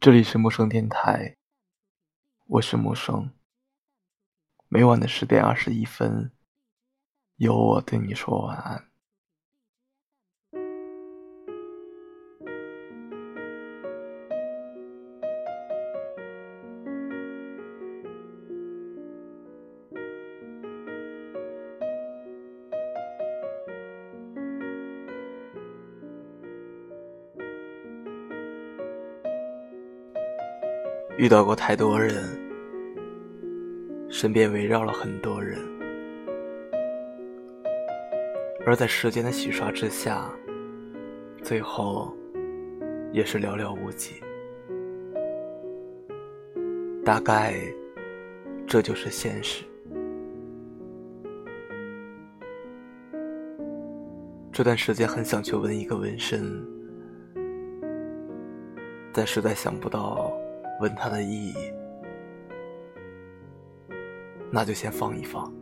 这里是陌生电台，我是陌生。每晚的十点二十一分，由我对你说晚安。遇到过太多人，身边围绕了很多人，而在时间的洗刷之下，最后也是寥寥无几。大概这就是现实。这段时间很想去纹一个纹身，但实在想不到。问它的意义，那就先放一放。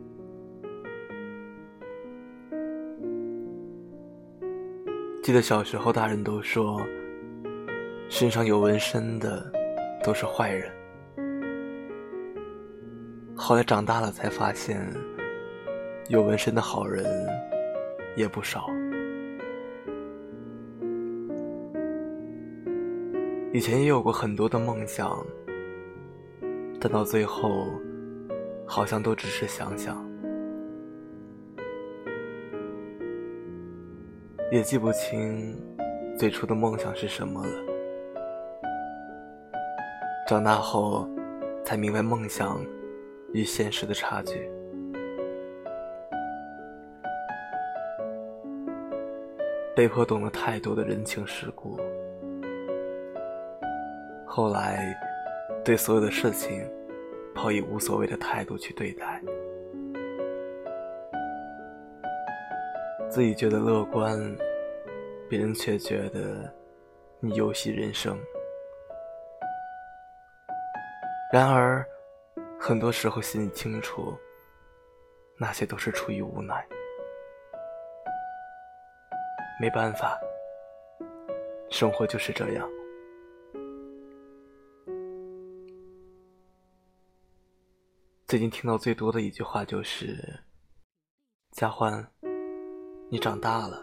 记得小时候，大人都说，身上有纹身的都是坏人。后来长大了才发现，有纹身的好人也不少。以前也有过很多的梦想，但到最后，好像都只是想想，也记不清最初的梦想是什么了。长大后，才明白梦想与现实的差距，被迫懂了太多的人情世故。后来，对所有的事情，抱以无所谓的态度去对待，自己觉得乐观，别人却觉得你游戏人生。然而，很多时候心里清楚，那些都是出于无奈，没办法，生活就是这样。最近听到最多的一句话就是：“佳欢，你长大了。”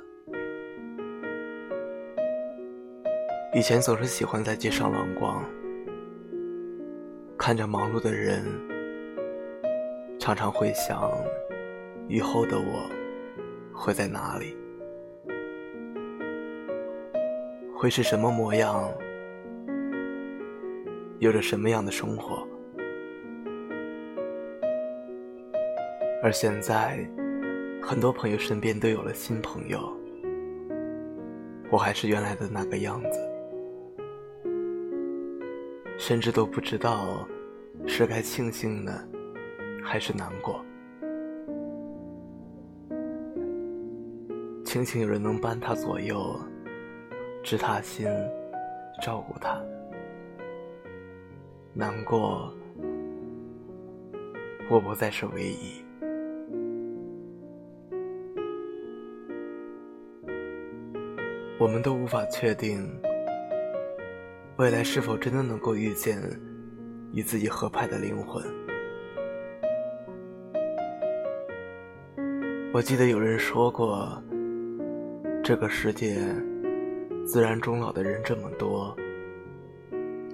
以前总是喜欢在街上乱逛，看着忙碌的人，常常会想，以后的我会在哪里，会是什么模样，有着什么样的生活。而现在，很多朋友身边都有了新朋友，我还是原来的那个样子，甚至都不知道是该庆幸呢，还是难过。庆幸有人能伴他左右，知他心，照顾他；难过，我不再是唯一。我们都无法确定未来是否真的能够遇见与自己合拍的灵魂。我记得有人说过，这个世界自然终老的人这么多，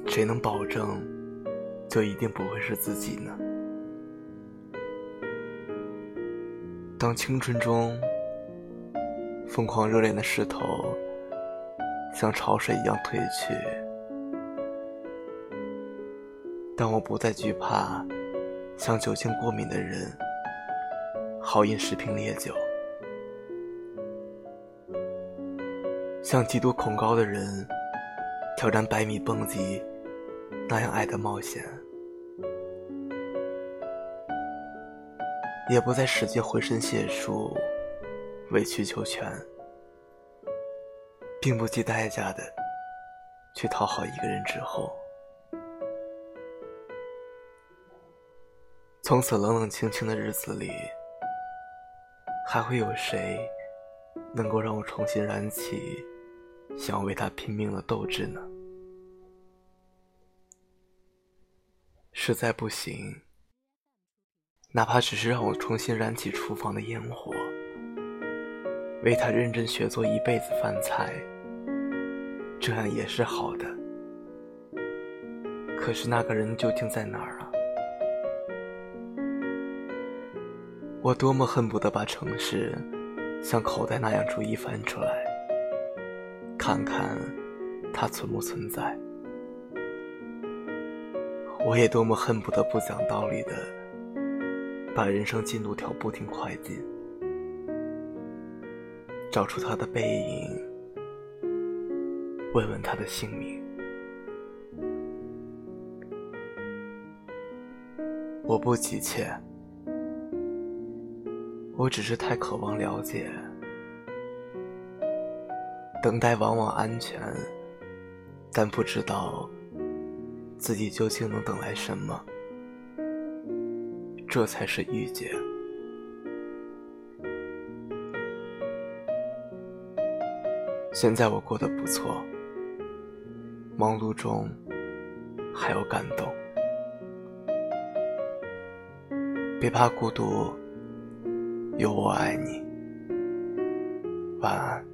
谁能保证就一定不会是自己呢？当青春中疯狂热恋的势头。像潮水一样退去，但我不再惧怕像酒精过敏的人豪饮十瓶烈酒，像极度恐高的人挑战百米蹦极那样爱的冒险，也不再使尽浑身解数委曲求全。并不计代价的去讨好一个人之后，从此冷冷清清的日子里，还会有谁能够让我重新燃起想为他拼命的斗志呢？实在不行，哪怕只是让我重新燃起厨房的烟火，为他认真学做一辈子饭菜，这样也是好的。可是那个人究竟在哪儿啊？我多么恨不得把城市像口袋那样逐一翻出来，看看它存不存在。我也多么恨不得不讲道理的把人生进度条不停快进，找出他的背影，问问他的姓名。我不急切。我只是太渴望了解，等待往往安全，但不知道自己究竟能等来什么，这才是遇见。现在我过得不错，忙碌中还有感动，别怕孤独。有我爱你，晚安。